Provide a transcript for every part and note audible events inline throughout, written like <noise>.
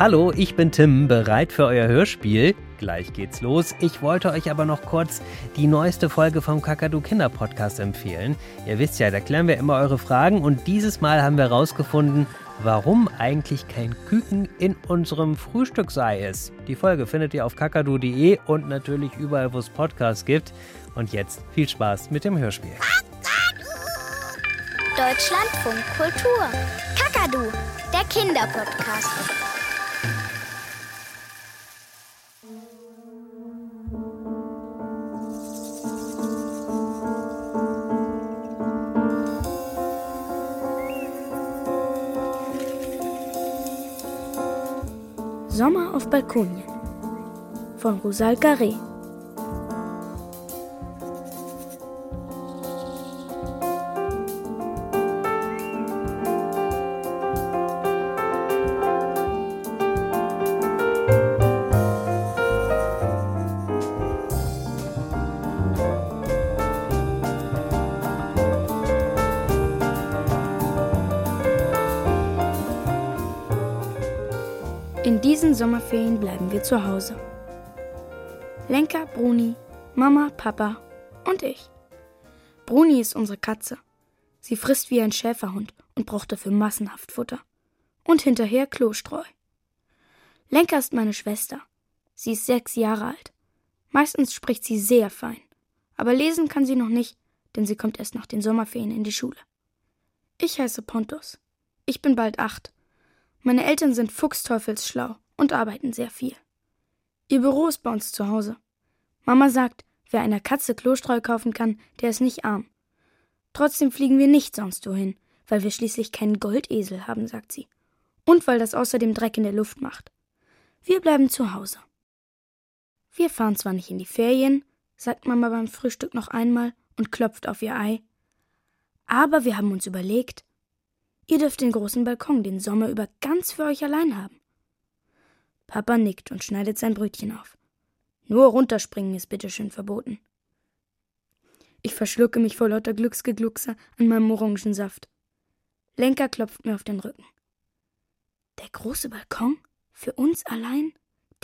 Hallo, ich bin Tim, bereit für euer Hörspiel. Gleich geht's los. Ich wollte euch aber noch kurz die neueste Folge vom Kakadu Kinder Podcast empfehlen. Ihr wisst ja, da klären wir immer eure Fragen und dieses Mal haben wir herausgefunden, warum eigentlich kein Küken in unserem Frühstücksei ist. Die Folge findet ihr auf kakadu.de und natürlich überall, wo es Podcasts gibt. Und jetzt viel Spaß mit dem Hörspiel. Deutschlandfunk Kultur. Kakadu, der Kinderpodcast. Sommer auf Balkonien von Rosal Garé. Zu Hause. Lenka, Bruni, Mama, Papa und ich. Bruni ist unsere Katze. Sie frisst wie ein Schäferhund und braucht dafür massenhaft Futter. Und hinterher Klostreu. Lenka ist meine Schwester. Sie ist sechs Jahre alt. Meistens spricht sie sehr fein. Aber lesen kann sie noch nicht, denn sie kommt erst nach den Sommerferien in die Schule. Ich heiße Pontus. Ich bin bald acht meine Eltern sind fuchsteufelsschlau und arbeiten sehr viel. Ihr Büro ist bei uns zu Hause. Mama sagt, wer einer Katze Klostreu kaufen kann, der ist nicht arm. Trotzdem fliegen wir nicht sonst wohin, weil wir schließlich keinen Goldesel haben, sagt sie. Und weil das außerdem Dreck in der Luft macht. Wir bleiben zu Hause. Wir fahren zwar nicht in die Ferien, sagt Mama beim Frühstück noch einmal und klopft auf ihr Ei, aber wir haben uns überlegt, Ihr dürft den großen Balkon den Sommer über ganz für euch allein haben. Papa nickt und schneidet sein Brötchen auf. Nur runterspringen ist bitteschön verboten. Ich verschlucke mich vor lauter Glücksgegluckse an meinem Orangensaft. Lenker klopft mir auf den Rücken. Der große Balkon? Für uns allein?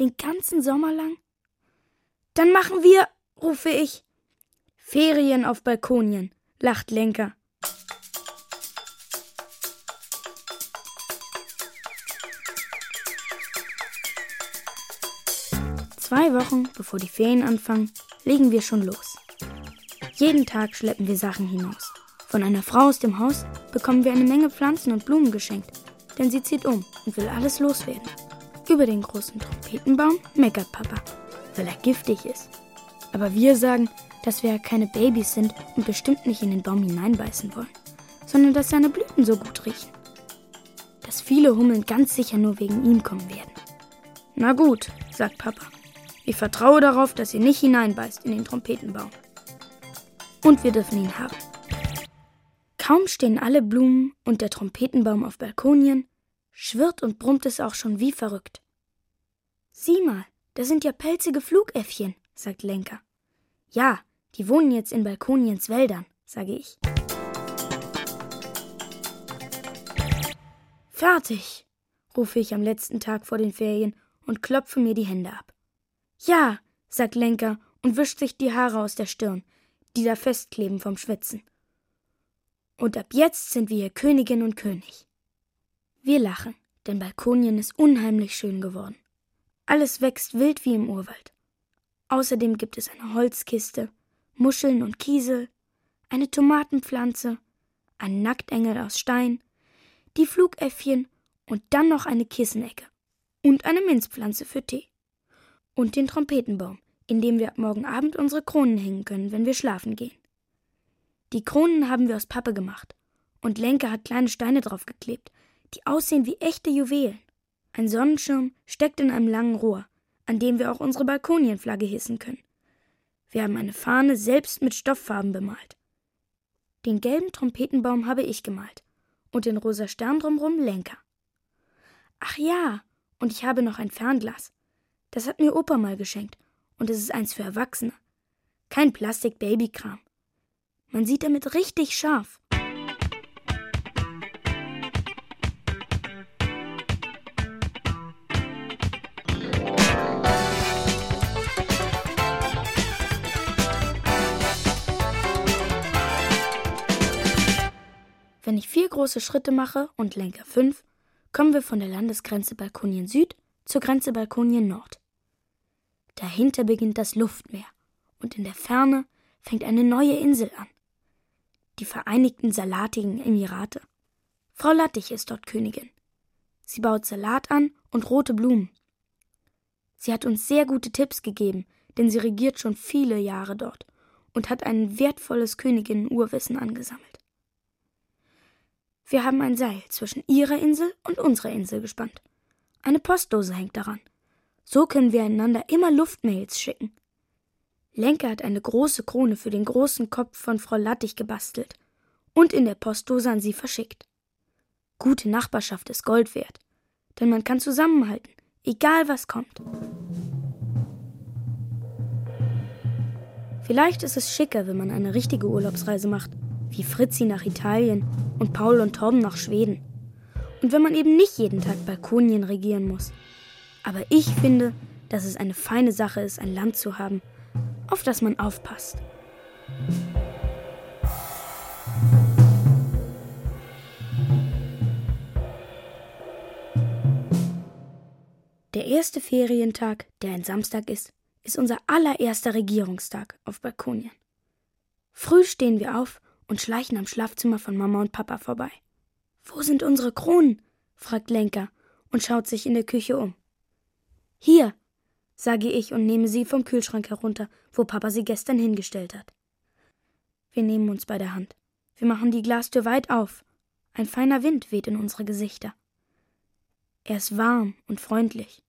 Den ganzen Sommer lang? Dann machen wir, rufe ich. Ferien auf Balkonien, lacht Lenker. Zwei Wochen bevor die Ferien anfangen, legen wir schon los. Jeden Tag schleppen wir Sachen hinaus. Von einer Frau aus dem Haus bekommen wir eine Menge Pflanzen und Blumen geschenkt, denn sie zieht um und will alles loswerden. Über den großen Trompetenbaum meckert Papa, weil er giftig ist. Aber wir sagen, dass wir ja keine Babys sind und bestimmt nicht in den Baum hineinbeißen wollen, sondern dass seine Blüten so gut riechen. Dass viele Hummeln ganz sicher nur wegen ihm kommen werden. Na gut, sagt Papa. Ich vertraue darauf, dass ihr nicht hineinbeißt in den Trompetenbaum. Und wir dürfen ihn haben. Kaum stehen alle Blumen und der Trompetenbaum auf Balkonien, schwirrt und brummt es auch schon wie verrückt. Sieh mal, da sind ja pelzige Flugäffchen, sagt Lenker. Ja, die wohnen jetzt in Balkoniens Wäldern, sage ich. Fertig, rufe ich am letzten Tag vor den Ferien und klopfe mir die Hände ab. Ja, sagt Lenker und wischt sich die Haare aus der Stirn, die da festkleben vom Schwitzen. Und ab jetzt sind wir hier Königin und König. Wir lachen, denn Balkonien ist unheimlich schön geworden. Alles wächst wild wie im Urwald. Außerdem gibt es eine Holzkiste, Muscheln und Kiesel, eine Tomatenpflanze, einen Nacktengel aus Stein, die Flugäffchen und dann noch eine Kissenecke und eine Minzpflanze für Tee und den Trompetenbaum, in dem wir ab morgen Abend unsere Kronen hängen können, wenn wir schlafen gehen. Die Kronen haben wir aus Pappe gemacht und Lenke hat kleine Steine draufgeklebt, die aussehen wie echte Juwelen. Ein Sonnenschirm steckt in einem langen Rohr, an dem wir auch unsere Balkonienflagge hissen können. Wir haben eine Fahne selbst mit Stofffarben bemalt. Den gelben Trompetenbaum habe ich gemalt und den rosa Stern drumrum Lenker. Ach ja, und ich habe noch ein Fernglas. Das hat mir Opa mal geschenkt. Und es ist eins für Erwachsene. Kein Plastik-Baby-Kram. Man sieht damit richtig scharf. Wenn ich vier große Schritte mache und Lenker fünf, kommen wir von der Landesgrenze Balkonien Süd zur Grenze Balkonien Nord. Dahinter beginnt das Luftmeer und in der Ferne fängt eine neue Insel an. Die Vereinigten Salatigen Emirate. Frau Lattich ist dort Königin. Sie baut Salat an und rote Blumen. Sie hat uns sehr gute Tipps gegeben, denn sie regiert schon viele Jahre dort und hat ein wertvolles Königinnen-Urwissen angesammelt. Wir haben ein Seil zwischen ihrer Insel und unserer Insel gespannt. Eine Postdose hängt daran. So können wir einander immer Luftmails schicken. Lenke hat eine große Krone für den großen Kopf von Frau Lattich gebastelt und in der Postdose an sie verschickt. Gute Nachbarschaft ist Gold wert, denn man kann zusammenhalten, egal was kommt. Vielleicht ist es schicker, wenn man eine richtige Urlaubsreise macht, wie Fritzi nach Italien und Paul und Torben nach Schweden. Und wenn man eben nicht jeden Tag Balkonien regieren muss. Aber ich finde, dass es eine feine Sache ist, ein Land zu haben, auf das man aufpasst. Der erste Ferientag, der ein Samstag ist, ist unser allererster Regierungstag auf Balkonien. Früh stehen wir auf und schleichen am Schlafzimmer von Mama und Papa vorbei. Wo sind unsere Kronen? fragt Lenka und schaut sich in der Küche um. Hier, sage ich und nehme sie vom Kühlschrank herunter, wo Papa sie gestern hingestellt hat. Wir nehmen uns bei der Hand. Wir machen die Glastür weit auf. Ein feiner Wind weht in unsere Gesichter. Er ist warm und freundlich.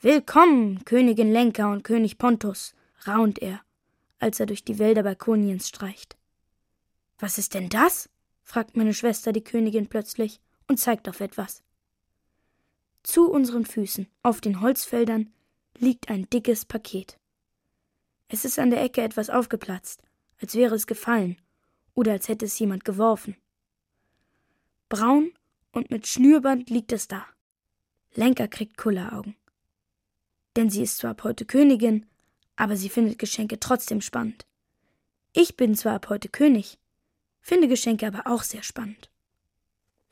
Willkommen, Königin Lenka und König Pontus, raunt er, als er durch die Wälder Balkoniens streicht. Was ist denn das? Fragt meine Schwester die Königin plötzlich und zeigt auf etwas. Zu unseren Füßen, auf den Holzfeldern, liegt ein dickes Paket. Es ist an der Ecke etwas aufgeplatzt, als wäre es gefallen oder als hätte es jemand geworfen. Braun und mit Schnürband liegt es da. Lenker kriegt Kulleraugen. Denn sie ist zwar ab heute Königin, aber sie findet Geschenke trotzdem spannend. Ich bin zwar ab heute König, finde Geschenke aber auch sehr spannend.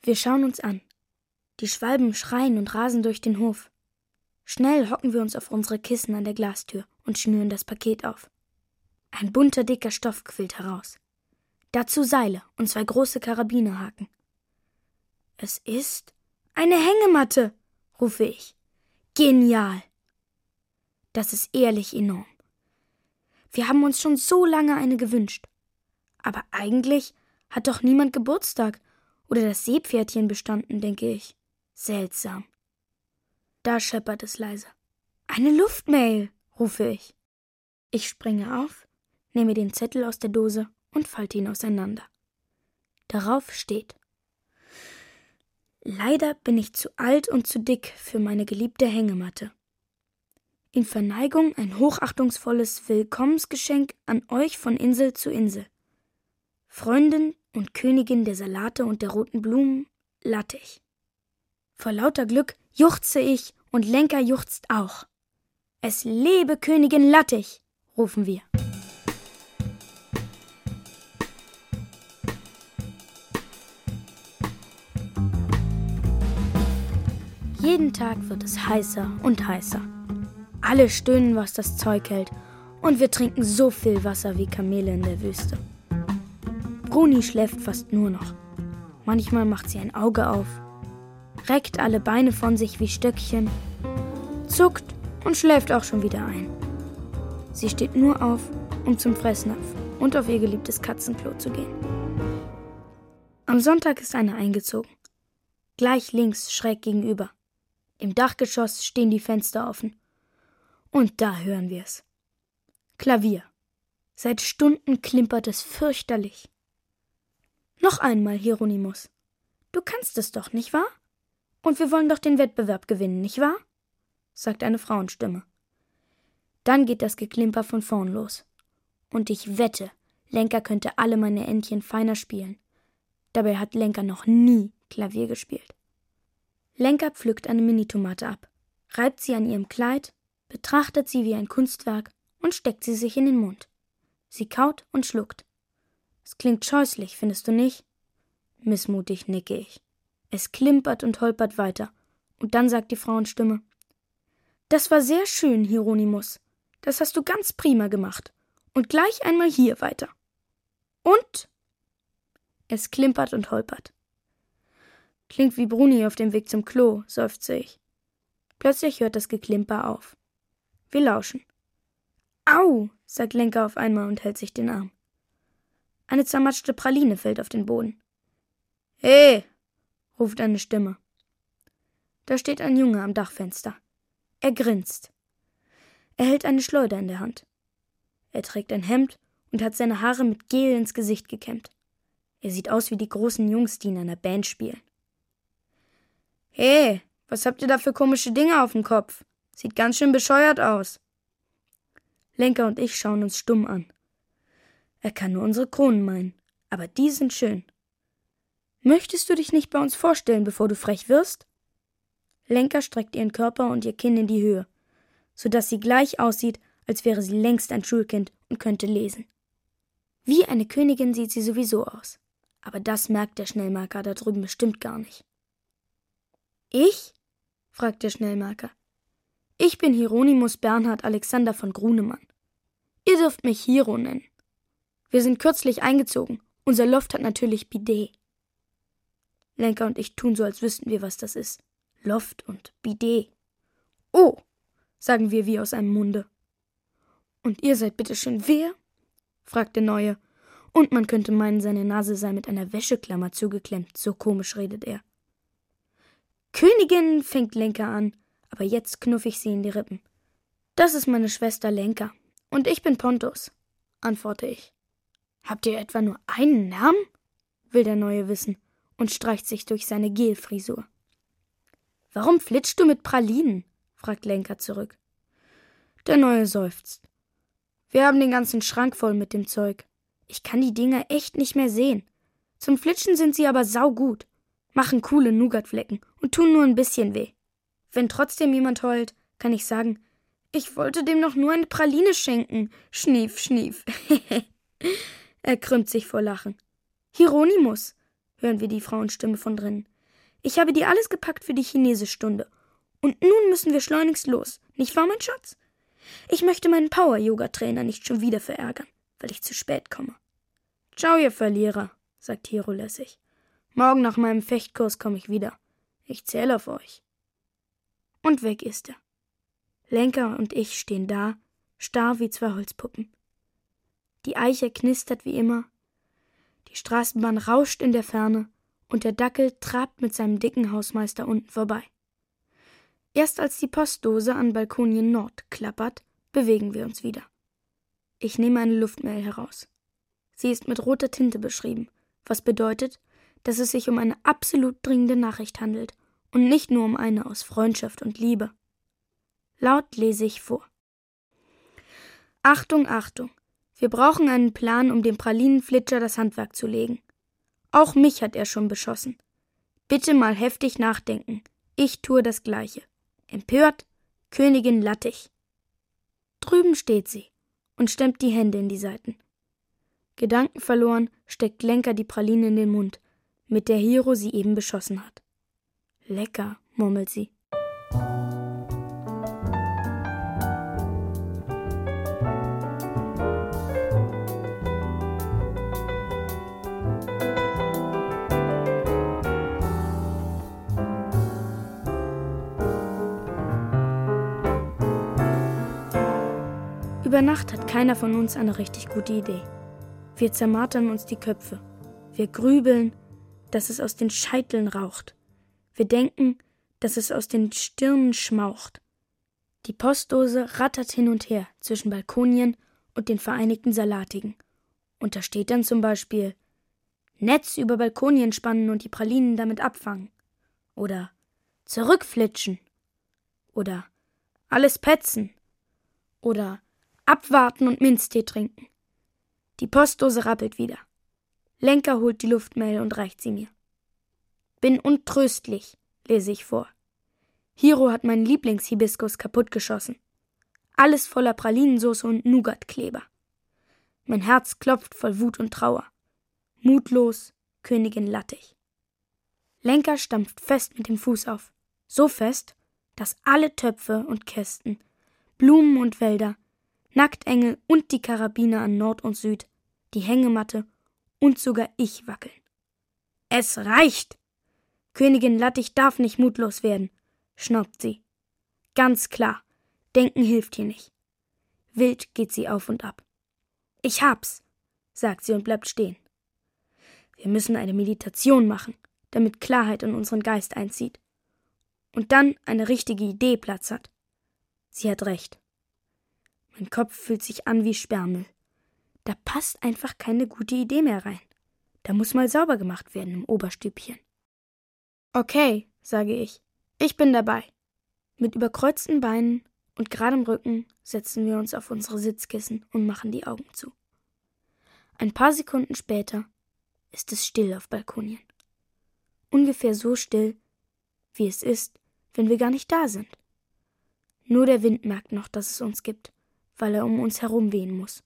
Wir schauen uns an. Die Schwalben schreien und rasen durch den Hof. Schnell hocken wir uns auf unsere Kissen an der Glastür und schnüren das Paket auf. Ein bunter, dicker Stoff quillt heraus. Dazu Seile und zwei große Karabinerhaken. Es ist eine Hängematte, rufe ich. Genial. Das ist ehrlich enorm. Wir haben uns schon so lange eine gewünscht. Aber eigentlich hat doch niemand Geburtstag oder das Seepferdchen bestanden, denke ich. Seltsam. Da scheppert es leise. Eine Luftmail, rufe ich. Ich springe auf, nehme den Zettel aus der Dose und falte ihn auseinander. Darauf steht Leider bin ich zu alt und zu dick für meine geliebte Hängematte. In Verneigung ein hochachtungsvolles Willkommensgeschenk an euch von Insel zu Insel. Freundin und Königin der Salate und der roten Blumen, Lattich. Vor lauter Glück juchze ich und Lenker juchzt auch. Es lebe Königin Lattich, rufen wir. Jeden Tag wird es heißer und heißer. Alle stöhnen, was das Zeug hält, und wir trinken so viel Wasser wie Kamele in der Wüste. Bruni schläft fast nur noch. Manchmal macht sie ein Auge auf reckt alle Beine von sich wie Stöckchen, zuckt und schläft auch schon wieder ein. Sie steht nur auf, um zum Fressnapf und auf ihr geliebtes Katzenklo zu gehen. Am Sonntag ist einer eingezogen. Gleich links, schräg gegenüber. Im Dachgeschoss stehen die Fenster offen. Und da hören wir es. Klavier. Seit Stunden klimpert es fürchterlich. Noch einmal, Hieronymus. Du kannst es doch, nicht wahr? Und wir wollen doch den Wettbewerb gewinnen, nicht wahr? sagt eine Frauenstimme. Dann geht das Geklimper von vorn los. Und ich wette, Lenker könnte alle meine Entchen feiner spielen. Dabei hat Lenker noch nie Klavier gespielt. Lenker pflückt eine Minitomate ab, reibt sie an ihrem Kleid, betrachtet sie wie ein Kunstwerk und steckt sie sich in den Mund. Sie kaut und schluckt. Es klingt scheußlich, findest du nicht? Missmutig nicke ich. Es klimpert und holpert weiter. Und dann sagt die Frauenstimme: Das war sehr schön, Hieronymus. Das hast du ganz prima gemacht. Und gleich einmal hier weiter. Und? Es klimpert und holpert. Klingt wie Bruni auf dem Weg zum Klo, seufze ich. Plötzlich hört das Geklimper auf. Wir lauschen. Au, sagt Lenker auf einmal und hält sich den Arm. Eine zermatschte Praline fällt auf den Boden. He! ruft eine Stimme. Da steht ein Junge am Dachfenster. Er grinst. Er hält eine Schleuder in der Hand. Er trägt ein Hemd und hat seine Haare mit Gel ins Gesicht gekämmt. Er sieht aus wie die großen Jungs, die in einer Band spielen. He, was habt ihr da für komische Dinge auf dem Kopf? Sieht ganz schön bescheuert aus. Lenker und ich schauen uns stumm an. Er kann nur unsere Kronen meinen, aber die sind schön. Möchtest du dich nicht bei uns vorstellen, bevor du frech wirst? Lenker streckt ihren Körper und ihr Kinn in die Höhe, so dass sie gleich aussieht, als wäre sie längst ein Schulkind und könnte lesen. Wie eine Königin sieht sie sowieso aus, aber das merkt der Schnellmarker da drüben bestimmt gar nicht. Ich? fragt der Schnellmarker. Ich bin Hieronymus Bernhard Alexander von Grunemann. Ihr dürft mich Hiro nennen. Wir sind kürzlich eingezogen. Unser Loft hat natürlich Bidet. Lenker und ich tun so, als wüssten wir, was das ist. Loft und Bidet. Oh, sagen wir wie aus einem Munde. Und ihr seid bitte schön wer? fragt der Neue. Und man könnte meinen, seine Nase sei mit einer Wäscheklammer zugeklemmt, so komisch redet er. Königin, fängt Lenker an, aber jetzt knuff ich sie in die Rippen. Das ist meine Schwester Lenker. Und ich bin Pontus, antworte ich. Habt ihr etwa nur einen Namen? will der Neue wissen und streicht sich durch seine Gelfrisur. Warum flitschst du mit Pralinen? fragt Lenker zurück. Der Neue seufzt. Wir haben den ganzen Schrank voll mit dem Zeug. Ich kann die Dinger echt nicht mehr sehen. Zum Flitschen sind sie aber saugut, machen coole Nougatflecken und tun nur ein bisschen weh. Wenn trotzdem jemand heult, kann ich sagen, ich wollte dem noch nur eine Praline schenken. Schnief, schnief. <laughs> er krümmt sich vor Lachen. Hieronymus, hören wir die Frauenstimme von drinnen. Ich habe dir alles gepackt für die Chinesestunde. Und nun müssen wir schleunigst los, nicht wahr, mein Schatz? Ich möchte meinen Power-Yoga-Trainer nicht schon wieder verärgern, weil ich zu spät komme. Ciao, ihr Verlierer, sagt Hiro lässig. Morgen nach meinem Fechtkurs komme ich wieder. Ich zähle auf euch. Und weg ist er. Lenker und ich stehen da, starr wie zwei Holzpuppen. Die Eiche knistert wie immer, die Straßenbahn rauscht in der Ferne und der Dackel trabt mit seinem dicken Hausmeister unten vorbei. Erst als die Postdose an Balkonien Nord klappert, bewegen wir uns wieder. Ich nehme eine Luftmail heraus. Sie ist mit roter Tinte beschrieben, was bedeutet, dass es sich um eine absolut dringende Nachricht handelt und nicht nur um eine aus Freundschaft und Liebe. Laut lese ich vor. Achtung, Achtung. Wir brauchen einen Plan, um dem Pralinenflitscher das Handwerk zu legen. Auch mich hat er schon beschossen. Bitte mal heftig nachdenken. Ich tue das Gleiche. Empört, Königin Lattich. Drüben steht sie und stemmt die Hände in die Seiten. Gedankenverloren steckt Lenker die Praline in den Mund, mit der Hiro sie eben beschossen hat. Lecker, murmelt sie. Über Nacht hat keiner von uns eine richtig gute Idee. Wir zermartern uns die Köpfe. Wir grübeln, dass es aus den Scheiteln raucht. Wir denken, dass es aus den Stirnen schmaucht. Die Postdose rattert hin und her zwischen Balkonien und den Vereinigten Salatigen. Und da steht dann zum Beispiel Netz über Balkonien spannen und die Pralinen damit abfangen. Oder zurückflitschen. Oder alles petzen. Oder Abwarten und Minztee trinken. Die Postdose rappelt wieder. Lenker holt die Luftmail und reicht sie mir. Bin untröstlich, lese ich vor. Hiro hat meinen Lieblingshibiskus kaputtgeschossen. Alles voller Pralinensauce und Nougatkleber. Mein Herz klopft voll Wut und Trauer. Mutlos, Königin Lattich. Lenker stampft fest mit dem Fuß auf. So fest, dass alle Töpfe und Kästen, Blumen und Wälder, Nacktengel und die Karabiner an Nord und Süd, die Hängematte und sogar ich wackeln. Es reicht! Königin Lattich darf nicht mutlos werden, schnaubt sie. Ganz klar, denken hilft hier nicht. Wild geht sie auf und ab. Ich hab's, sagt sie und bleibt stehen. Wir müssen eine Meditation machen, damit Klarheit in unseren Geist einzieht. Und dann eine richtige Idee Platz hat. Sie hat recht. Mein Kopf fühlt sich an wie Sperrmüll. Da passt einfach keine gute Idee mehr rein. Da muss mal sauber gemacht werden im Oberstübchen. Okay, sage ich. Ich bin dabei. Mit überkreuzten Beinen und geradem Rücken setzen wir uns auf unsere Sitzkissen und machen die Augen zu. Ein paar Sekunden später ist es still auf Balkonien. Ungefähr so still, wie es ist, wenn wir gar nicht da sind. Nur der Wind merkt noch, dass es uns gibt, weil er um uns herum wehen muss.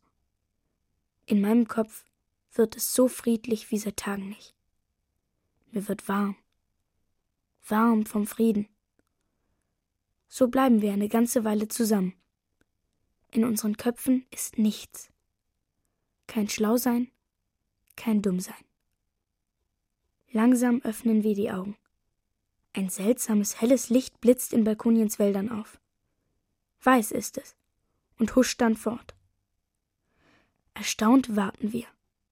In meinem Kopf wird es so friedlich wie seit Tagen nicht. Mir wird warm. Warm vom Frieden. So bleiben wir eine ganze Weile zusammen. In unseren Köpfen ist nichts. Kein Schlausein, kein Dummsein. Langsam öffnen wir die Augen. Ein seltsames helles Licht blitzt in Balkoniens Wäldern auf. Weiß ist es und huscht dann fort. Erstaunt warten wir.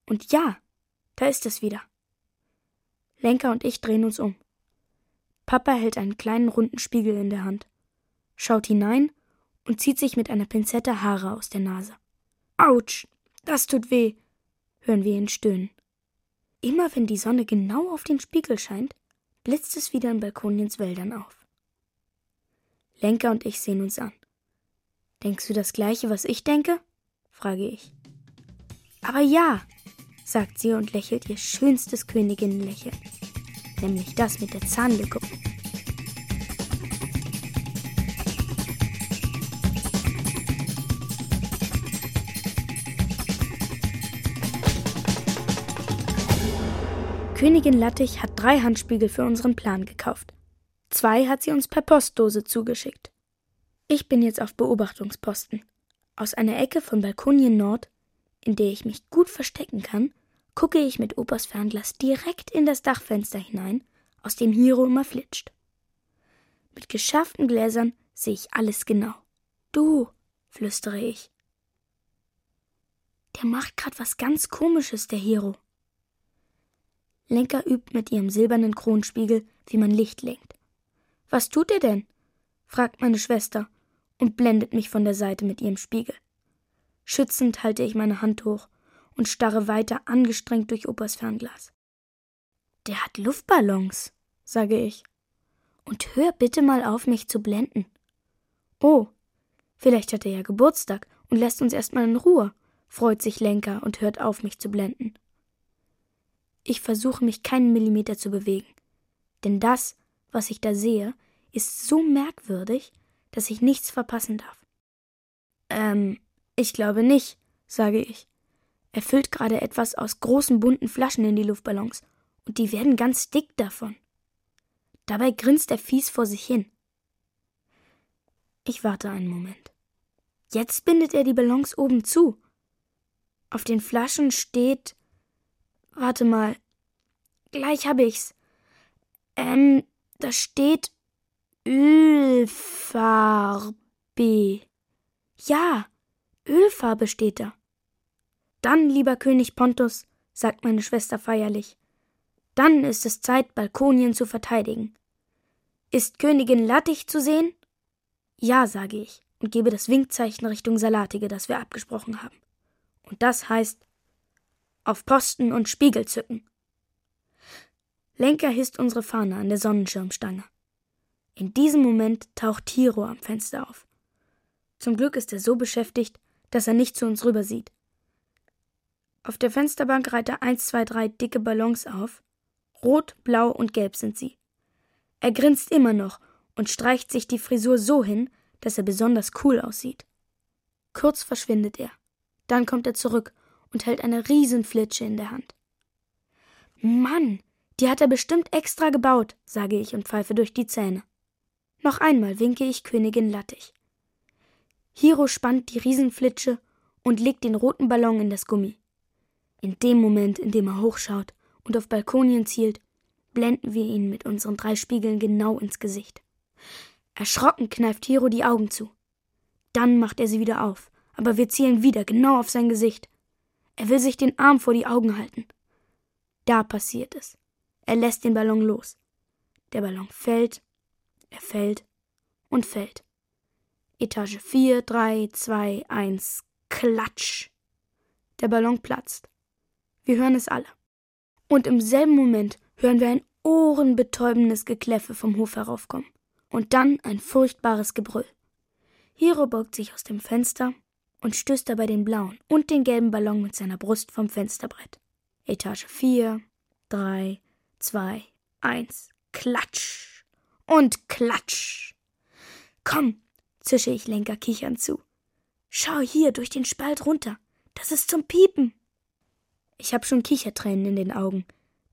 Und ja, da ist es wieder. Lenker und ich drehen uns um. Papa hält einen kleinen runden Spiegel in der Hand, schaut hinein und zieht sich mit einer Pinzette Haare aus der Nase. Autsch, das tut weh, hören wir ihn stöhnen. Immer wenn die Sonne genau auf den Spiegel scheint, blitzt es wieder in Balkoniens Wäldern auf. Lenker und ich sehen uns an. Denkst du das gleiche, was ich denke? frage ich. Aber ja, sagt sie und lächelt ihr schönstes Königinnenlächeln, nämlich das mit der Zahnlücke. Königin Lattich hat drei Handspiegel für unseren Plan gekauft. Zwei hat sie uns per Postdose zugeschickt. Ich bin jetzt auf Beobachtungsposten. Aus einer Ecke von Balkonien Nord, in der ich mich gut verstecken kann, gucke ich mit Opas Fernglas direkt in das Dachfenster hinein, aus dem Hiro immer flitscht. Mit geschärften Gläsern sehe ich alles genau. Du, flüstere ich. Der macht grad was ganz Komisches, der Hiro. Lenker übt mit ihrem silbernen Kronspiegel, wie man Licht lenkt. Was tut er denn? fragt meine Schwester und blendet mich von der Seite mit ihrem Spiegel. Schützend halte ich meine Hand hoch und starre weiter angestrengt durch Opas Fernglas. Der hat Luftballons, sage ich. Und hör bitte mal auf, mich zu blenden. Oh, vielleicht hat er ja Geburtstag und lässt uns erstmal in Ruhe, freut sich Lenker und hört auf, mich zu blenden. Ich versuche mich keinen Millimeter zu bewegen, denn das, was ich da sehe, ist so merkwürdig, dass ich nichts verpassen darf. Ähm, ich glaube nicht, sage ich. Er füllt gerade etwas aus großen bunten Flaschen in die Luftballons, und die werden ganz dick davon. Dabei grinst er fies vor sich hin. Ich warte einen Moment. Jetzt bindet er die Ballons oben zu. Auf den Flaschen steht. Warte mal. Gleich hab ich's. Ähm, da steht Ölfarbe. Ja, Ölfarbe steht da. Dann, lieber König Pontus, sagt meine Schwester feierlich, dann ist es Zeit, Balkonien zu verteidigen. Ist Königin Lattich zu sehen? Ja, sage ich und gebe das Winkzeichen Richtung Salatige, das wir abgesprochen haben. Und das heißt auf Posten und Spiegel zücken. Lenker hisst unsere Fahne an der Sonnenschirmstange. In diesem Moment taucht Tiro am Fenster auf. Zum Glück ist er so beschäftigt, dass er nicht zu uns rüber sieht. Auf der Fensterbank reiht er eins, zwei, drei dicke Ballons auf. Rot, blau und gelb sind sie. Er grinst immer noch und streicht sich die Frisur so hin, dass er besonders cool aussieht. Kurz verschwindet er. Dann kommt er zurück und hält eine Riesenflitsche in der Hand. Mann, die hat er bestimmt extra gebaut, sage ich und pfeife durch die Zähne. Noch einmal winke ich Königin Lattich. Hiro spannt die Riesenflitsche und legt den roten Ballon in das Gummi. In dem Moment, in dem er hochschaut und auf Balkonien zielt, blenden wir ihn mit unseren drei Spiegeln genau ins Gesicht. Erschrocken kneift Hiro die Augen zu. Dann macht er sie wieder auf, aber wir zielen wieder genau auf sein Gesicht. Er will sich den Arm vor die Augen halten. Da passiert es. Er lässt den Ballon los. Der Ballon fällt, er fällt und fällt. Etage 4, 3, 2, 1, Klatsch. Der Ballon platzt. Wir hören es alle. Und im selben Moment hören wir ein ohrenbetäubendes Gekläffe vom Hof heraufkommen. Und dann ein furchtbares Gebrüll. Hiro beugt sich aus dem Fenster und stößt dabei den blauen und den gelben Ballon mit seiner Brust vom Fensterbrett. Etage 4, 3, 2, 1, Klatsch und Klatsch. Komm, zische ich Lenker kichernd zu. Schau hier durch den Spalt runter. Das ist zum Piepen. Ich hab schon Kichertränen in den Augen,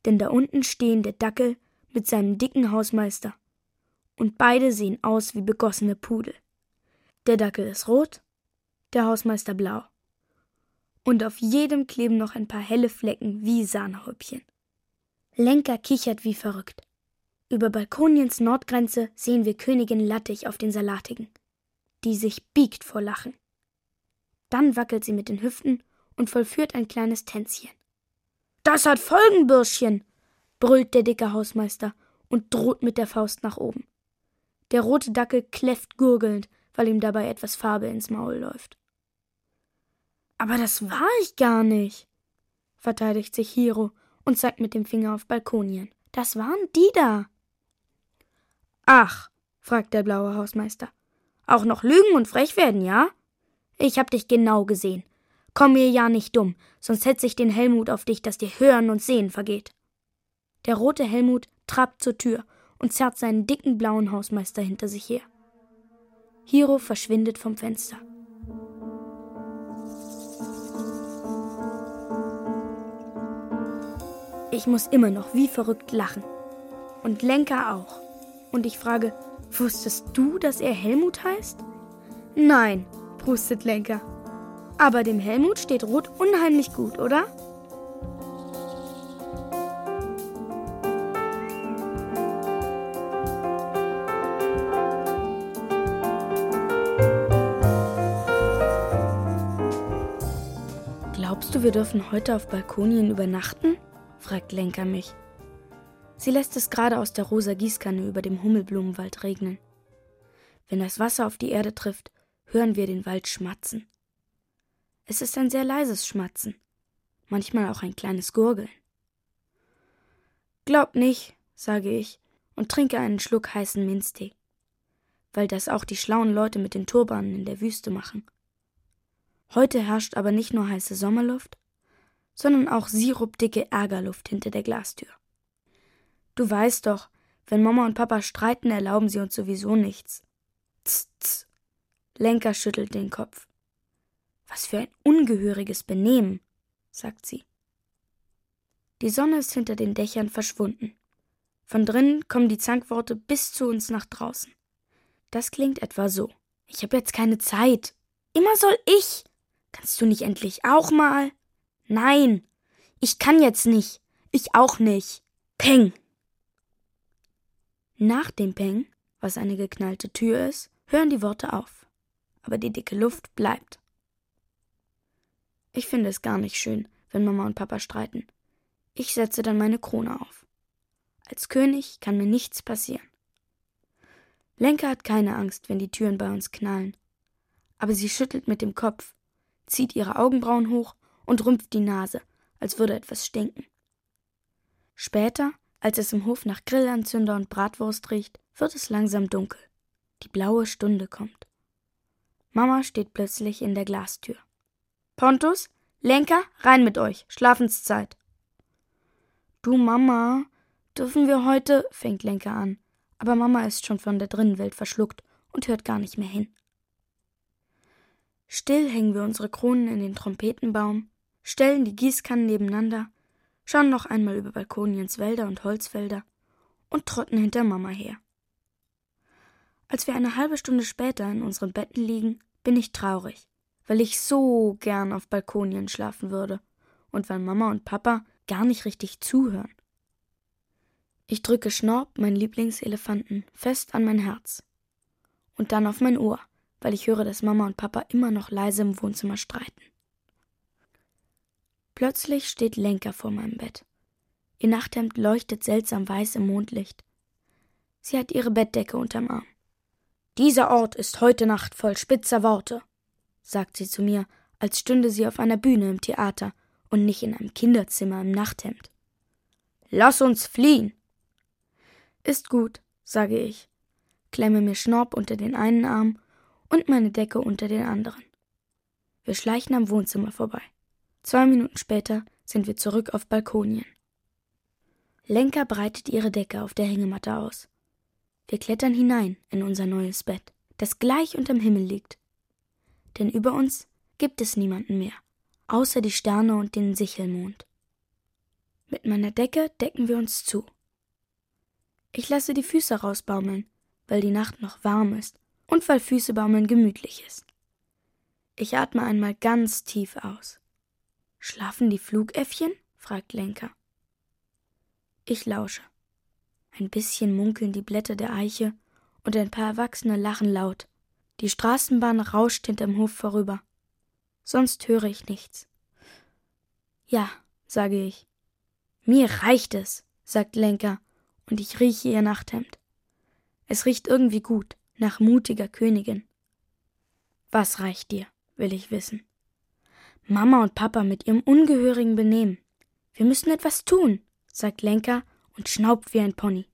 denn da unten stehen der Dackel mit seinem dicken Hausmeister. Und beide sehen aus wie begossene Pudel. Der Dackel ist rot, der Hausmeister blau. Und auf jedem kleben noch ein paar helle Flecken wie Sahnehäubchen. Lenker kichert wie verrückt. Über Balkoniens Nordgrenze sehen wir Königin Lattich auf den Salatigen, die sich biegt vor Lachen. Dann wackelt sie mit den Hüften und vollführt ein kleines Tänzchen. Das hat Folgen, Bürschchen, brüllt der dicke Hausmeister und droht mit der Faust nach oben. Der rote Dackel kläfft gurgelnd, weil ihm dabei etwas Farbe ins Maul läuft. Aber das war ich gar nicht, verteidigt sich Hiro und zeigt mit dem Finger auf Balkonien. Das waren die da. Ach, fragt der blaue Hausmeister. Auch noch lügen und frech werden, ja? Ich hab dich genau gesehen. Komm mir ja nicht dumm, sonst setz ich den Helmut auf dich, dass dir Hören und Sehen vergeht. Der rote Helmut trabt zur Tür und zerrt seinen dicken blauen Hausmeister hinter sich her. Hiro verschwindet vom Fenster. Ich muss immer noch wie verrückt lachen. Und Lenka auch. Und ich frage, wusstest du, dass er Helmut heißt? Nein, prustet Lenka. Aber dem Helmut steht Rot unheimlich gut, oder? Glaubst du, wir dürfen heute auf Balkonien übernachten? fragt Lenka mich. Sie lässt es gerade aus der rosa Gießkanne über dem Hummelblumenwald regnen. Wenn das Wasser auf die Erde trifft, hören wir den Wald schmatzen. Es ist ein sehr leises Schmatzen, manchmal auch ein kleines Gurgeln. Glaub nicht, sage ich und trinke einen Schluck heißen Minztee, weil das auch die schlauen Leute mit den Turbanen in der Wüste machen. Heute herrscht aber nicht nur heiße Sommerluft, sondern auch sirupdicke Ärgerluft hinter der Glastür. Du weißt doch, wenn Mama und Papa streiten, erlauben sie uns sowieso nichts. Tz, tz. Lenker schüttelt den Kopf. Was für ein ungehöriges Benehmen, sagt sie. Die Sonne ist hinter den Dächern verschwunden. Von drinnen kommen die Zankworte bis zu uns nach draußen. Das klingt etwa so. Ich habe jetzt keine Zeit. Immer soll ich. Kannst du nicht endlich auch mal? Nein. Ich kann jetzt nicht. Ich auch nicht. Peng. Nach dem Peng, was eine geknallte Tür ist, hören die Worte auf aber die dicke Luft bleibt. Ich finde es gar nicht schön, wenn Mama und Papa streiten. Ich setze dann meine Krone auf. Als König kann mir nichts passieren. Lenka hat keine Angst, wenn die Türen bei uns knallen. Aber sie schüttelt mit dem Kopf, zieht ihre Augenbrauen hoch und rümpft die Nase, als würde etwas stinken. Später, als es im Hof nach Grillanzünder und Bratwurst riecht, wird es langsam dunkel. Die blaue Stunde kommt. Mama steht plötzlich in der Glastür. Pontus, Lenker, rein mit euch. Schlafenszeit. Du Mama, dürfen wir heute? fängt Lenker an. Aber Mama ist schon von der Drinnenwelt verschluckt und hört gar nicht mehr hin. Still hängen wir unsere Kronen in den Trompetenbaum, stellen die Gießkannen nebeneinander, schauen noch einmal über Balkoniens Wälder und Holzfelder und trotten hinter Mama her. Als wir eine halbe Stunde später in unseren Betten liegen, bin ich traurig, weil ich so gern auf Balkonien schlafen würde und weil Mama und Papa gar nicht richtig zuhören. Ich drücke Schnorp, mein Lieblingselefanten, fest an mein Herz und dann auf mein Ohr, weil ich höre, dass Mama und Papa immer noch leise im Wohnzimmer streiten. Plötzlich steht Lenka vor meinem Bett. Ihr Nachthemd leuchtet seltsam weiß im Mondlicht. Sie hat ihre Bettdecke unterm Arm. Dieser Ort ist heute Nacht voll spitzer Worte, sagt sie zu mir, als stünde sie auf einer Bühne im Theater und nicht in einem Kinderzimmer im Nachthemd. Lass uns fliehen. Ist gut, sage ich, klemme mir Schnorp unter den einen Arm und meine Decke unter den anderen. Wir schleichen am Wohnzimmer vorbei. Zwei Minuten später sind wir zurück auf Balkonien. Lenka breitet ihre Decke auf der Hängematte aus. Wir klettern hinein in unser neues Bett, das gleich unterm Himmel liegt. Denn über uns gibt es niemanden mehr, außer die Sterne und den Sichelmond. Mit meiner Decke decken wir uns zu. Ich lasse die Füße rausbaumeln, weil die Nacht noch warm ist und weil Füßebaumeln gemütlich ist. Ich atme einmal ganz tief aus. Schlafen die Flugäffchen? fragt Lenker. Ich lausche. Ein bisschen munkeln die Blätter der Eiche und ein paar Erwachsene lachen laut. Die Straßenbahn rauscht hinterm Hof vorüber. Sonst höre ich nichts. Ja, sage ich. Mir reicht es, sagt Lenker, und ich rieche ihr Nachthemd. Es riecht irgendwie gut, nach mutiger Königin. Was reicht dir, will ich wissen. Mama und Papa mit ihrem ungehörigen Benehmen. Wir müssen etwas tun, sagt Lenka und schnaubt wie ein Pony.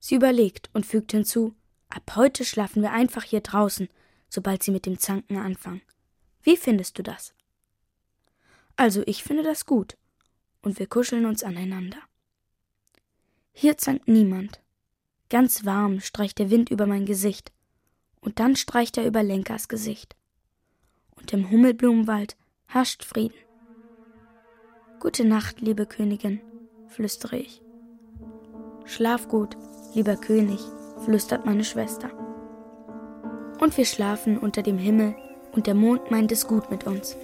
Sie überlegt und fügt hinzu, ab heute schlafen wir einfach hier draußen, sobald sie mit dem Zanken anfangen. Wie findest du das? Also, ich finde das gut. Und wir kuscheln uns aneinander. Hier zankt niemand. Ganz warm streicht der Wind über mein Gesicht. Und dann streicht er über Lenkas Gesicht und im Hummelblumenwald herrscht Frieden. Gute Nacht, liebe Königin, flüstere ich. Schlaf gut, lieber König, flüstert meine Schwester. Und wir schlafen unter dem Himmel, und der Mond meint es gut mit uns.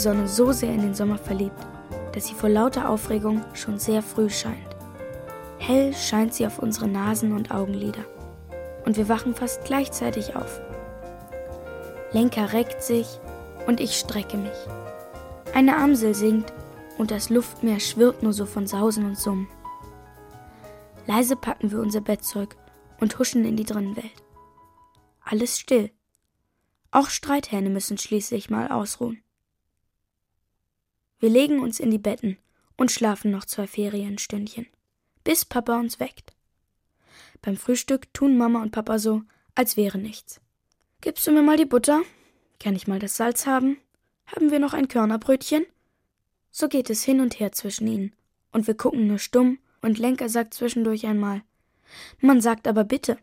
Sonne so sehr in den Sommer verliebt, dass sie vor lauter Aufregung schon sehr früh scheint. Hell scheint sie auf unsere Nasen und Augenlider. Und wir wachen fast gleichzeitig auf. Lenker reckt sich und ich strecke mich. Eine Amsel singt und das Luftmeer schwirrt nur so von Sausen und Summen. Leise packen wir unser Bettzeug und huschen in die Drinnenwelt. Alles still. Auch Streithähne müssen schließlich mal ausruhen. Wir legen uns in die Betten und schlafen noch zwei Ferienstündchen, bis Papa uns weckt. Beim Frühstück tun Mama und Papa so, als wäre nichts. Gibst du mir mal die Butter? Kann ich mal das Salz haben? Haben wir noch ein Körnerbrötchen? So geht es hin und her zwischen ihnen, und wir gucken nur stumm, und Lenker sagt zwischendurch einmal Man sagt aber bitte.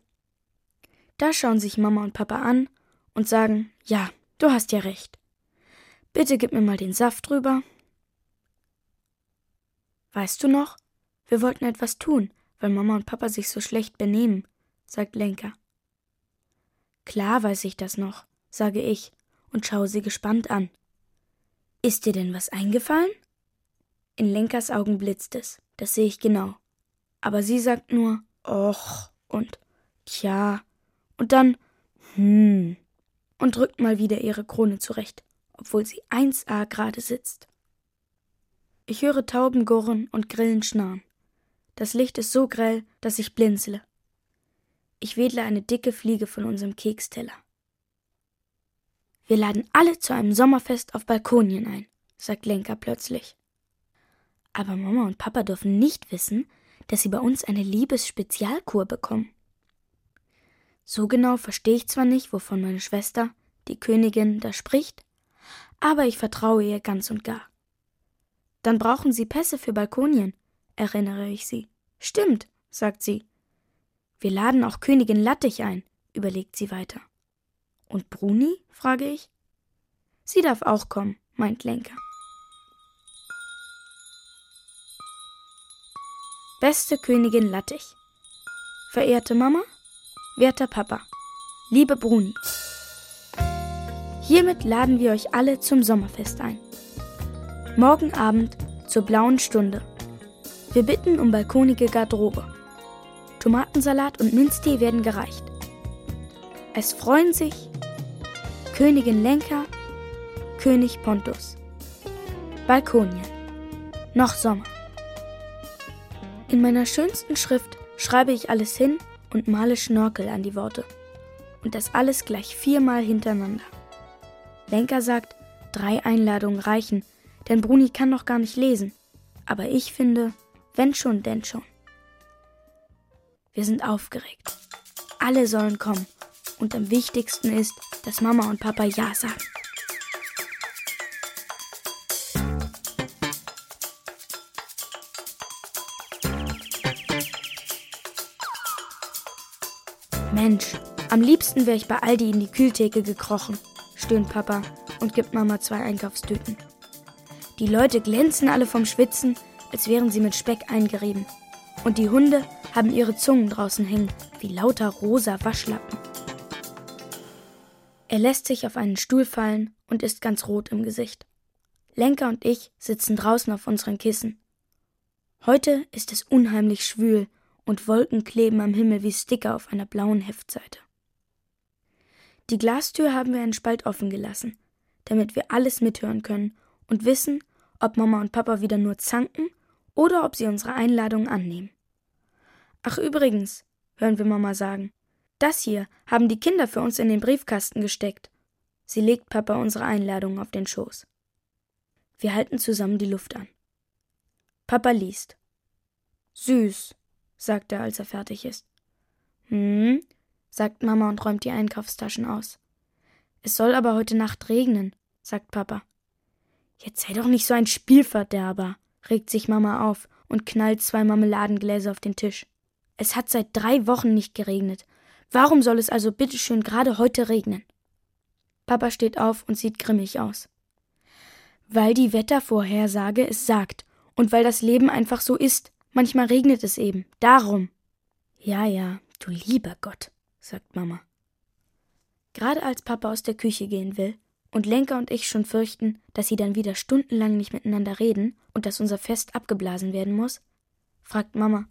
Da schauen sich Mama und Papa an und sagen, ja, du hast ja recht. Bitte gib mir mal den Saft drüber. Weißt du noch? Wir wollten etwas tun, weil Mama und Papa sich so schlecht benehmen, sagt Lenka. Klar weiß ich das noch, sage ich und schaue sie gespannt an. Ist dir denn was eingefallen? In Lenkas Augen blitzt es, das sehe ich genau. Aber sie sagt nur Och und Tja und dann Hm und drückt mal wieder ihre Krone zurecht, obwohl sie 1a gerade sitzt. Ich höre Tauben gurren und Grillen schnarren. Das Licht ist so grell, dass ich blinzele. Ich wedle eine dicke Fliege von unserem Keksteller. Wir laden alle zu einem Sommerfest auf Balkonien ein, sagt Lenka plötzlich. Aber Mama und Papa dürfen nicht wissen, dass sie bei uns eine Liebesspezialkur bekommen. So genau verstehe ich zwar nicht, wovon meine Schwester, die Königin, da spricht, aber ich vertraue ihr ganz und gar. Dann brauchen Sie Pässe für Balkonien, erinnere ich sie. Stimmt, sagt sie. Wir laden auch Königin Lattich ein, überlegt sie weiter. Und Bruni? frage ich. Sie darf auch kommen, meint Lenker. Beste Königin Lattich. Verehrte Mama, werter Papa, liebe Bruni. Hiermit laden wir euch alle zum Sommerfest ein. Morgen Abend zur blauen Stunde. Wir bitten um balkonige Garderobe. Tomatensalat und Minztee werden gereicht. Es freuen sich Königin Lenka, König Pontus. Balkonien. Noch Sommer. In meiner schönsten Schrift schreibe ich alles hin und male Schnorkel an die Worte. Und das alles gleich viermal hintereinander. Lenka sagt, drei Einladungen reichen, denn Bruni kann noch gar nicht lesen. Aber ich finde, wenn schon, denn schon. Wir sind aufgeregt. Alle sollen kommen. Und am wichtigsten ist, dass Mama und Papa Ja sagen. Mensch, am liebsten wäre ich bei Aldi in die Kühltheke gekrochen stöhnt Papa und gibt Mama zwei Einkaufstüten. Die Leute glänzen alle vom Schwitzen, als wären sie mit Speck eingerieben. Und die Hunde haben ihre Zungen draußen hängen, wie lauter rosa Waschlappen. Er lässt sich auf einen Stuhl fallen und ist ganz rot im Gesicht. Lenker und ich sitzen draußen auf unseren Kissen. Heute ist es unheimlich schwül und Wolken kleben am Himmel wie Sticker auf einer blauen Heftseite. Die Glastür haben wir einen Spalt offen gelassen, damit wir alles mithören können und wissen, ob Mama und Papa wieder nur zanken oder ob sie unsere Einladung annehmen. Ach übrigens, hören wir Mama sagen, das hier haben die Kinder für uns in den Briefkasten gesteckt. Sie legt Papa unsere Einladung auf den Schoß. Wir halten zusammen die Luft an. Papa liest. Süß, sagt er, als er fertig ist. Hm, sagt Mama und räumt die Einkaufstaschen aus. Es soll aber heute Nacht regnen, sagt Papa. Jetzt sei doch nicht so ein Spielverderber, regt sich Mama auf und knallt zwei Marmeladengläser auf den Tisch. Es hat seit drei Wochen nicht geregnet. Warum soll es also bitteschön gerade heute regnen? Papa steht auf und sieht grimmig aus. Weil die Wettervorhersage es sagt und weil das Leben einfach so ist. Manchmal regnet es eben. Darum. Ja, ja, du lieber Gott sagt Mama. Gerade als Papa aus der Küche gehen will und Lenker und ich schon fürchten, dass sie dann wieder stundenlang nicht miteinander reden und dass unser Fest abgeblasen werden muss, fragt Mama: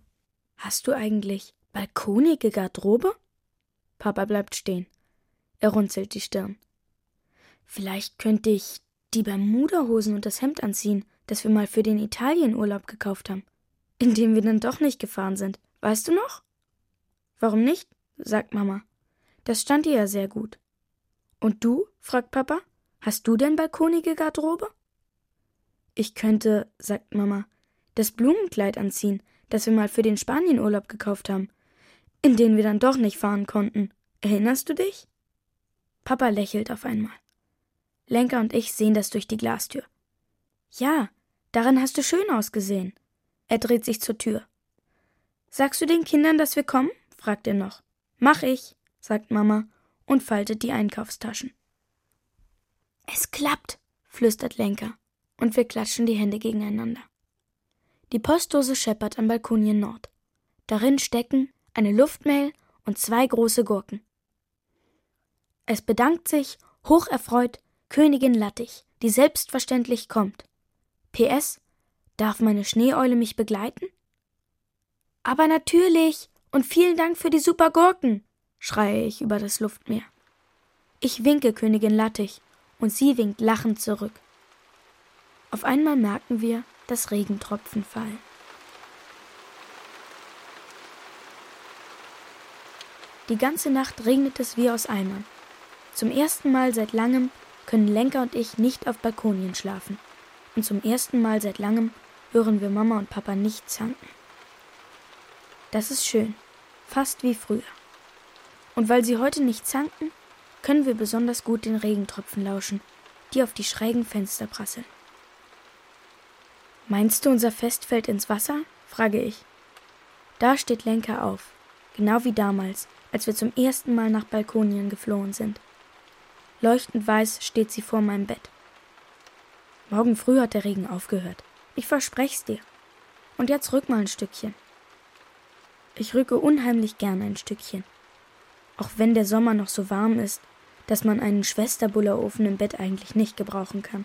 Hast du eigentlich balkonige Garderobe? Papa bleibt stehen. Er runzelt die Stirn. Vielleicht könnte ich die Bermudahosen und das Hemd anziehen, das wir mal für den Italienurlaub gekauft haben, in dem wir dann doch nicht gefahren sind. Weißt du noch? Warum nicht? sagt Mama. Das stand ihr ja sehr gut. Und du? fragt Papa. Hast du denn balkonige Garderobe? Ich könnte, sagt Mama, das Blumenkleid anziehen, das wir mal für den Spanienurlaub gekauft haben, in den wir dann doch nicht fahren konnten. Erinnerst du dich? Papa lächelt auf einmal. Lenker und ich sehen das durch die Glastür. Ja, darin hast du schön ausgesehen. Er dreht sich zur Tür. Sagst du den Kindern, dass wir kommen? fragt er noch. Mach ich, sagt Mama und faltet die Einkaufstaschen. Es klappt, flüstert Lenker, und wir klatschen die Hände gegeneinander. Die Postdose scheppert am Balkonien Nord. Darin stecken eine Luftmail und zwei große Gurken. Es bedankt sich, hocherfreut, Königin Lattich, die selbstverständlich kommt. PS, darf meine Schneeeule mich begleiten? Aber natürlich, und vielen Dank für die super Gurken, schreie ich über das Luftmeer. Ich winke Königin Lattich und sie winkt lachend zurück. Auf einmal merken wir, dass Regentropfen fallen. Die ganze Nacht regnet es wie aus Eimern. Zum ersten Mal seit langem können Lenker und ich nicht auf Balkonien schlafen. Und zum ersten Mal seit langem hören wir Mama und Papa nicht zanken. Das ist schön fast wie früher. Und weil sie heute nicht zanken, können wir besonders gut den Regentropfen lauschen, die auf die schrägen Fenster prasseln. Meinst du, unser Fest fällt ins Wasser? frage ich. Da steht Lenka auf, genau wie damals, als wir zum ersten Mal nach Balkonien geflohen sind. Leuchtend weiß steht sie vor meinem Bett. Morgen früh hat der Regen aufgehört. Ich versprech's dir. Und jetzt rück mal ein Stückchen. Ich rücke unheimlich gern ein Stückchen. Auch wenn der Sommer noch so warm ist, dass man einen Schwesterbullerofen im Bett eigentlich nicht gebrauchen kann.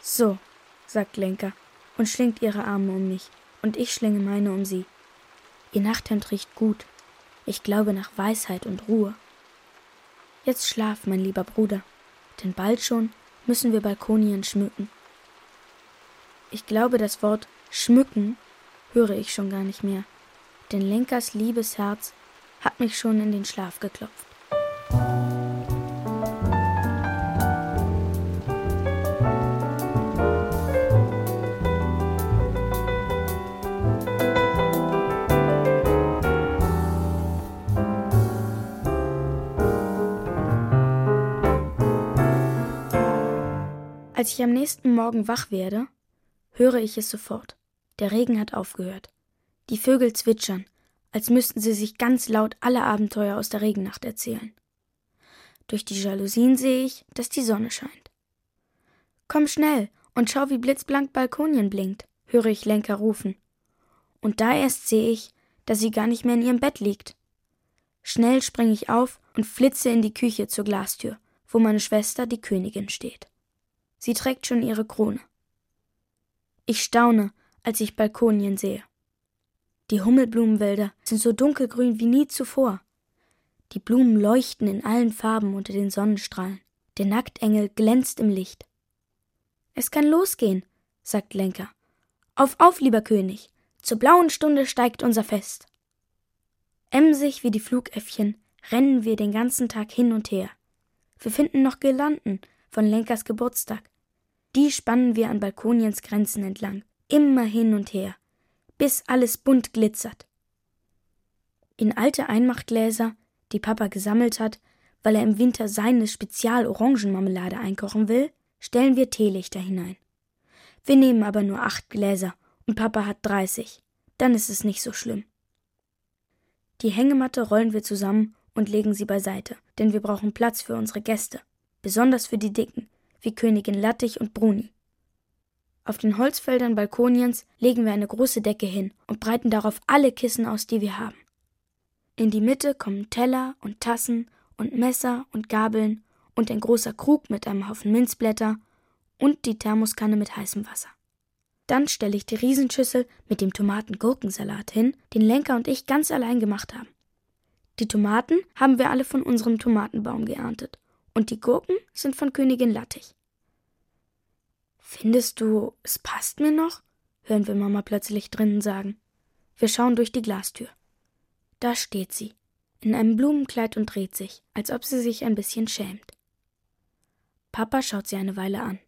So, sagt Lenka und schlingt ihre Arme um mich, und ich schlinge meine um sie. Ihr Nachthemd riecht gut. Ich glaube nach Weisheit und Ruhe. Jetzt schlaf, mein lieber Bruder, denn bald schon müssen wir Balkonien schmücken. Ich glaube, das Wort schmücken höre ich schon gar nicht mehr, denn Lenkers liebes Herz hat mich schon in den Schlaf geklopft. Als ich am nächsten Morgen wach werde, höre ich es sofort. Der Regen hat aufgehört. Die Vögel zwitschern, als müssten sie sich ganz laut alle Abenteuer aus der Regennacht erzählen. Durch die Jalousien sehe ich, dass die Sonne scheint. Komm schnell und schau, wie blitzblank Balkonien blinkt, höre ich Lenker rufen. Und da erst sehe ich, dass sie gar nicht mehr in ihrem Bett liegt. Schnell springe ich auf und flitze in die Küche zur Glastür, wo meine Schwester, die Königin, steht. Sie trägt schon ihre Krone. Ich staune, als ich Balkonien sehe. Die Hummelblumenwälder sind so dunkelgrün wie nie zuvor. Die Blumen leuchten in allen Farben unter den Sonnenstrahlen. Der Nacktengel glänzt im Licht. Es kann losgehen, sagt Lenker. Auf, auf, lieber König. Zur blauen Stunde steigt unser Fest. Emsig wie die Flugäffchen rennen wir den ganzen Tag hin und her. Wir finden noch Girlanden, von Lenkers Geburtstag. Die spannen wir an Balkoniens Grenzen entlang, immer hin und her, bis alles bunt glitzert. In alte Einmachgläser, die Papa gesammelt hat, weil er im Winter seine Spezial-Orangenmarmelade einkochen will, stellen wir Teelichter hinein. Wir nehmen aber nur acht Gläser und Papa hat dreißig. Dann ist es nicht so schlimm. Die Hängematte rollen wir zusammen und legen sie beiseite, denn wir brauchen Platz für unsere Gäste besonders für die Dicken, wie Königin Lattich und Bruni. Auf den Holzfeldern Balkoniens legen wir eine große Decke hin und breiten darauf alle Kissen aus, die wir haben. In die Mitte kommen Teller und Tassen und Messer und Gabeln und ein großer Krug mit einem Haufen Minzblätter und die Thermoskanne mit heißem Wasser. Dann stelle ich die Riesenschüssel mit dem Tomaten-Gurkensalat hin, den Lenker und ich ganz allein gemacht haben. Die Tomaten haben wir alle von unserem Tomatenbaum geerntet und die Gurken sind von Königin Lattich. Findest du, es passt mir noch? hören wir Mama plötzlich drinnen sagen. Wir schauen durch die Glastür. Da steht sie, in einem Blumenkleid und dreht sich, als ob sie sich ein bisschen schämt. Papa schaut sie eine Weile an.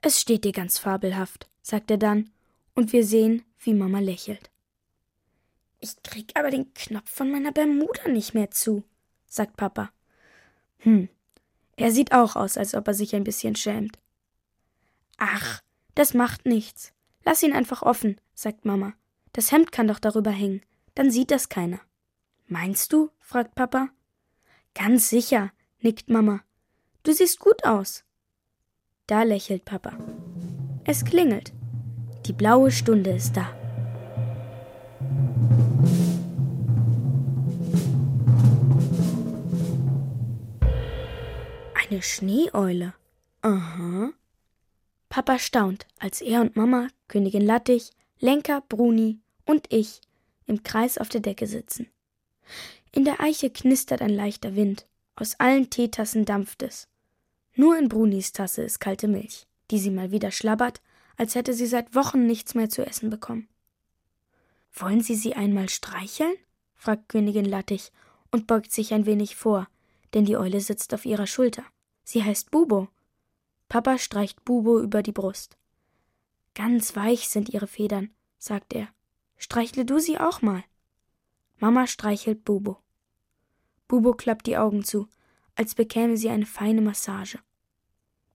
Es steht dir ganz fabelhaft, sagt er dann, und wir sehen, wie Mama lächelt. Ich krieg aber den Knopf von meiner Bermuda nicht mehr zu, sagt Papa. Hm, er sieht auch aus, als ob er sich ein bisschen schämt. Ach, das macht nichts. Lass ihn einfach offen, sagt Mama. Das Hemd kann doch darüber hängen. Dann sieht das keiner. Meinst du? fragt Papa. Ganz sicher, nickt Mama. Du siehst gut aus. Da lächelt Papa. Es klingelt. Die blaue Stunde ist da. Eine Schneeeule. Aha. Papa staunt, als er und Mama, Königin Lattich, Lenker, Bruni und ich im Kreis auf der Decke sitzen. In der Eiche knistert ein leichter Wind. Aus allen Teetassen dampft es. Nur in Brunis Tasse ist kalte Milch, die sie mal wieder schlabbert, als hätte sie seit Wochen nichts mehr zu essen bekommen. Wollen Sie sie einmal streicheln? fragt Königin Lattich und beugt sich ein wenig vor, denn die Eule sitzt auf ihrer Schulter. Sie heißt Bubo. Papa streicht Bubo über die Brust. Ganz weich sind ihre Federn, sagt er. Streichle du sie auch mal. Mama streichelt Bubo. Bubo klappt die Augen zu, als bekäme sie eine feine Massage.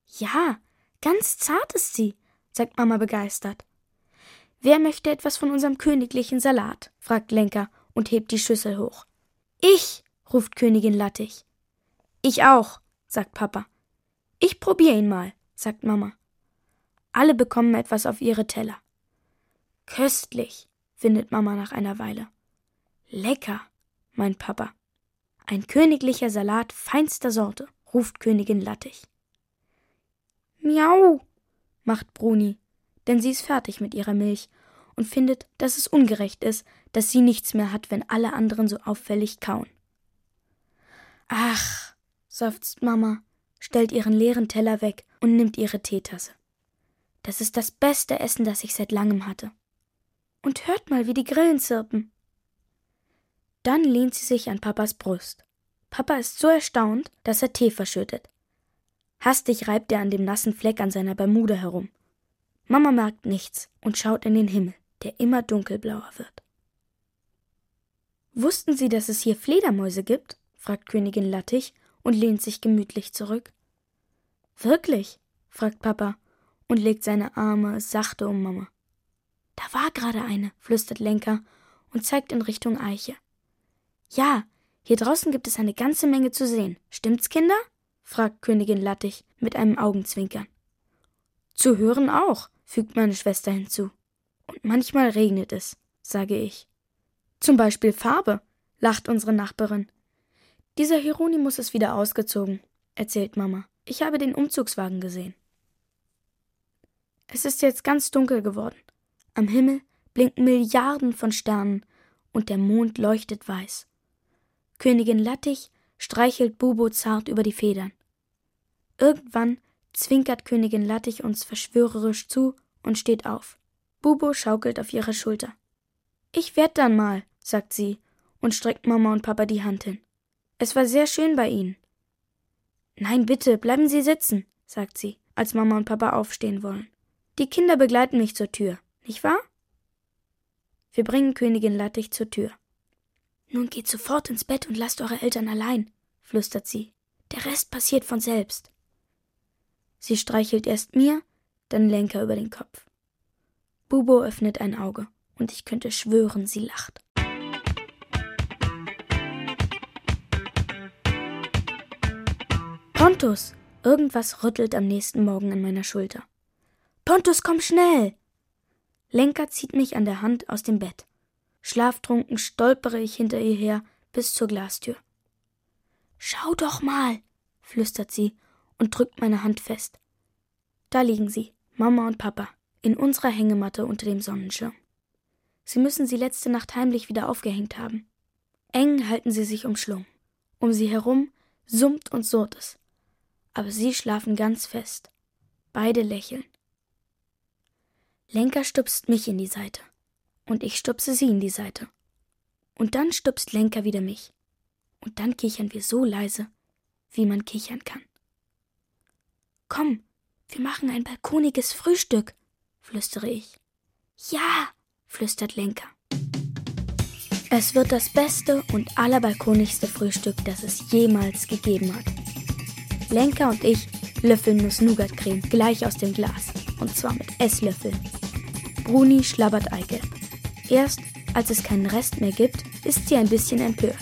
Ja, ganz zart ist sie, sagt Mama begeistert. Wer möchte etwas von unserem königlichen Salat? fragt Lenker und hebt die Schüssel hoch. Ich, ruft Königin Lattich. Ich auch, sagt Papa. Ich probier ihn mal, sagt Mama. Alle bekommen etwas auf ihre Teller. Köstlich, findet Mama nach einer Weile. Lecker, meint Papa. Ein königlicher Salat feinster Sorte, ruft Königin Lattich. Miau, macht Bruni, denn sie ist fertig mit ihrer Milch und findet, dass es ungerecht ist, dass sie nichts mehr hat, wenn alle anderen so auffällig kauen. Ach, seufzt Mama, stellt ihren leeren Teller weg und nimmt ihre Teetasse. Das ist das beste Essen, das ich seit langem hatte. Und hört mal, wie die Grillen zirpen. Dann lehnt sie sich an Papas Brust. Papa ist so erstaunt, dass er Tee verschüttet. Hastig reibt er an dem nassen Fleck an seiner Bermude herum. Mama merkt nichts und schaut in den Himmel, der immer dunkelblauer wird. Wussten Sie, dass es hier Fledermäuse gibt? fragt Königin Lattich und lehnt sich gemütlich zurück. Wirklich? fragt Papa und legt seine Arme sachte um Mama. Da war gerade eine, flüstert Lenker und zeigt in Richtung Eiche. Ja, hier draußen gibt es eine ganze Menge zu sehen. Stimmt's, Kinder? fragt Königin Lattich mit einem Augenzwinkern. Zu hören auch, fügt meine Schwester hinzu. Und manchmal regnet es, sage ich. Zum Beispiel Farbe, lacht unsere Nachbarin. Dieser Hieronymus ist wieder ausgezogen, erzählt Mama. Ich habe den Umzugswagen gesehen. Es ist jetzt ganz dunkel geworden. Am Himmel blinken Milliarden von Sternen und der Mond leuchtet weiß. Königin Lattich streichelt Bubo zart über die Federn. Irgendwann zwinkert Königin Lattich uns verschwörerisch zu und steht auf. Bubo schaukelt auf ihrer Schulter. Ich werd dann mal, sagt sie und streckt Mama und Papa die Hand hin. Es war sehr schön bei Ihnen. Nein, bitte, bleiben Sie sitzen, sagt sie, als Mama und Papa aufstehen wollen. Die Kinder begleiten mich zur Tür, nicht wahr? Wir bringen Königin Lattich zur Tür. Nun geht sofort ins Bett und lasst eure Eltern allein, flüstert sie. Der Rest passiert von selbst. Sie streichelt erst mir, dann Lenker über den Kopf. Bubo öffnet ein Auge, und ich könnte schwören, sie lacht. Pontus! Irgendwas rüttelt am nächsten Morgen an meiner Schulter. Pontus, komm schnell! Lenker zieht mich an der Hand aus dem Bett. Schlaftrunken stolpere ich hinter ihr her bis zur Glastür. Schau doch mal, flüstert sie und drückt meine Hand fest. Da liegen sie, Mama und Papa, in unserer Hängematte unter dem Sonnenschirm. Sie müssen sie letzte Nacht heimlich wieder aufgehängt haben. Eng halten sie sich umschlungen. Um sie herum summt und surrt es. Aber sie schlafen ganz fest. Beide lächeln. Lenker stupst mich in die Seite und ich stupse sie in die Seite. Und dann stupst Lenker wieder mich. Und dann kichern wir so leise, wie man kichern kann. Komm, wir machen ein balkoniges Frühstück, flüstere ich. Ja, flüstert Lenker. Es wird das beste und allerbalkonigste Frühstück, das es jemals gegeben hat. Lenker und ich löffeln Nuss-Nougat-Creme gleich aus dem Glas. Und zwar mit Esslöffeln. Bruni schlabbert Eigelb. Erst als es keinen Rest mehr gibt, ist sie ein bisschen empört.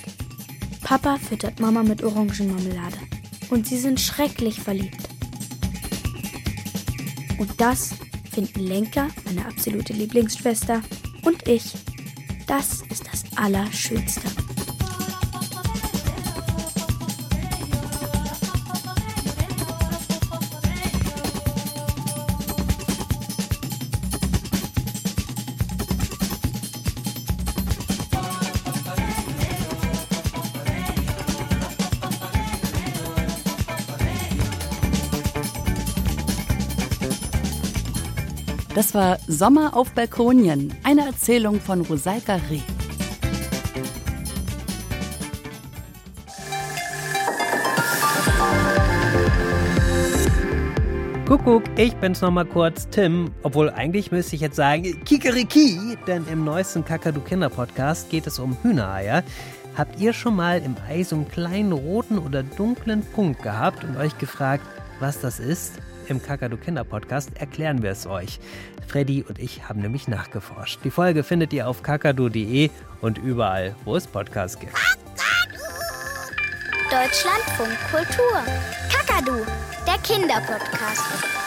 Papa füttert Mama mit Orangenmarmelade. Und sie sind schrecklich verliebt. Und das finden Lenker, meine absolute Lieblingsschwester, und ich. Das ist das Allerschönste. War Sommer auf Balkonien, eine Erzählung von Rosalka Reh. Kuckuck, ich bin's nochmal kurz, Tim. Obwohl eigentlich müsste ich jetzt sagen Kikeriki, denn im neuesten Kakadu Kinder Podcast geht es um Hühnereier. Habt ihr schon mal im Ei so einen kleinen roten oder dunklen Punkt gehabt und euch gefragt, was das ist? Im Kakadu Kinder Podcast erklären wir es euch. Freddy und ich haben nämlich nachgeforscht. Die Folge findet ihr auf kakadu.de und überall, wo es Podcasts gibt. Deutschlandfunk Kultur. Kakadu, der Kinderpodcast.